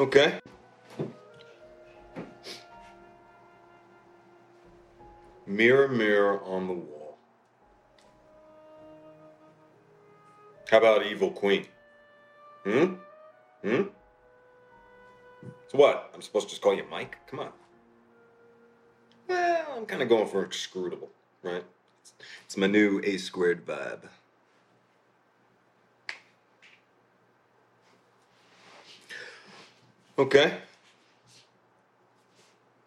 Okay. Mirror, mirror on the wall. How about Evil Queen? Hmm? Hmm? So what? I'm supposed to just call you Mike? Come on. Well, I'm kind of going for inscrutable, right? It's my new A squared vibe. Okay.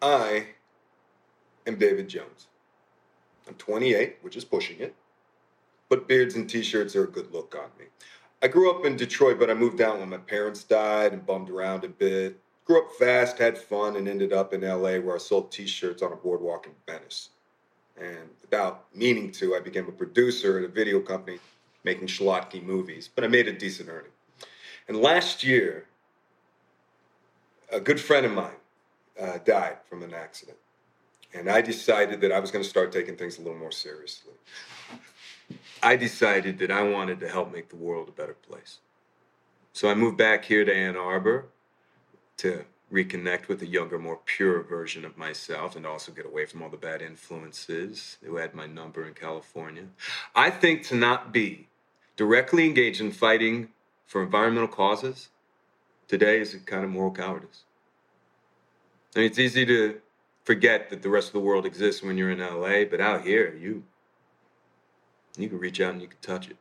I am David Jones. I'm 28, which is pushing it, but beards and t shirts are a good look on me. I grew up in Detroit, but I moved out when my parents died and bummed around a bit. Grew up fast, had fun, and ended up in LA where I sold t shirts on a boardwalk in Venice. And without meaning to, I became a producer at a video company making schlocky movies, but I made a decent earning. And last year, a good friend of mine uh, died from an accident. And I decided that I was going to start taking things a little more seriously. I decided that I wanted to help make the world a better place. So I moved back here to Ann Arbor to reconnect with a younger, more pure version of myself and also get away from all the bad influences who had my number in California. I think to not be directly engaged in fighting for environmental causes today is a kind of moral cowardice. I mean, it's easy to forget that the rest of the world exists when you're in LA, but out here, you you can reach out and you can touch it.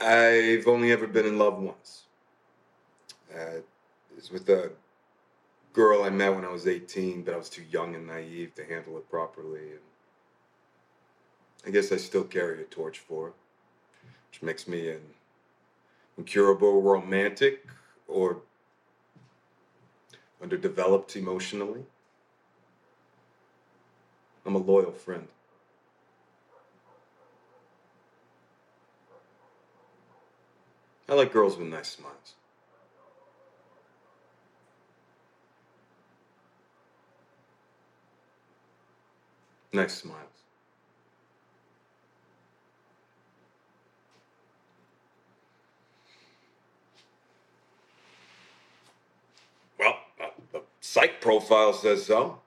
I've only ever been in love once. Uh, it's with a girl I met when I was 18, but I was too young and naive to handle it properly. And I guess I still carry a torch for her, which makes me an incurable romantic or underdeveloped emotionally. I'm a loyal friend. I like girls with nice smiles. Nice smiles. Well, uh, the psych profile says so.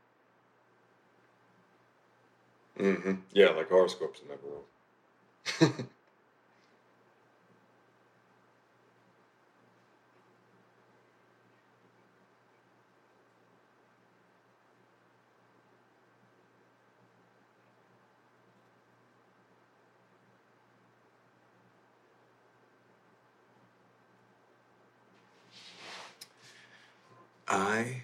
Mm-hmm. Yeah, like horoscopes never wrong. I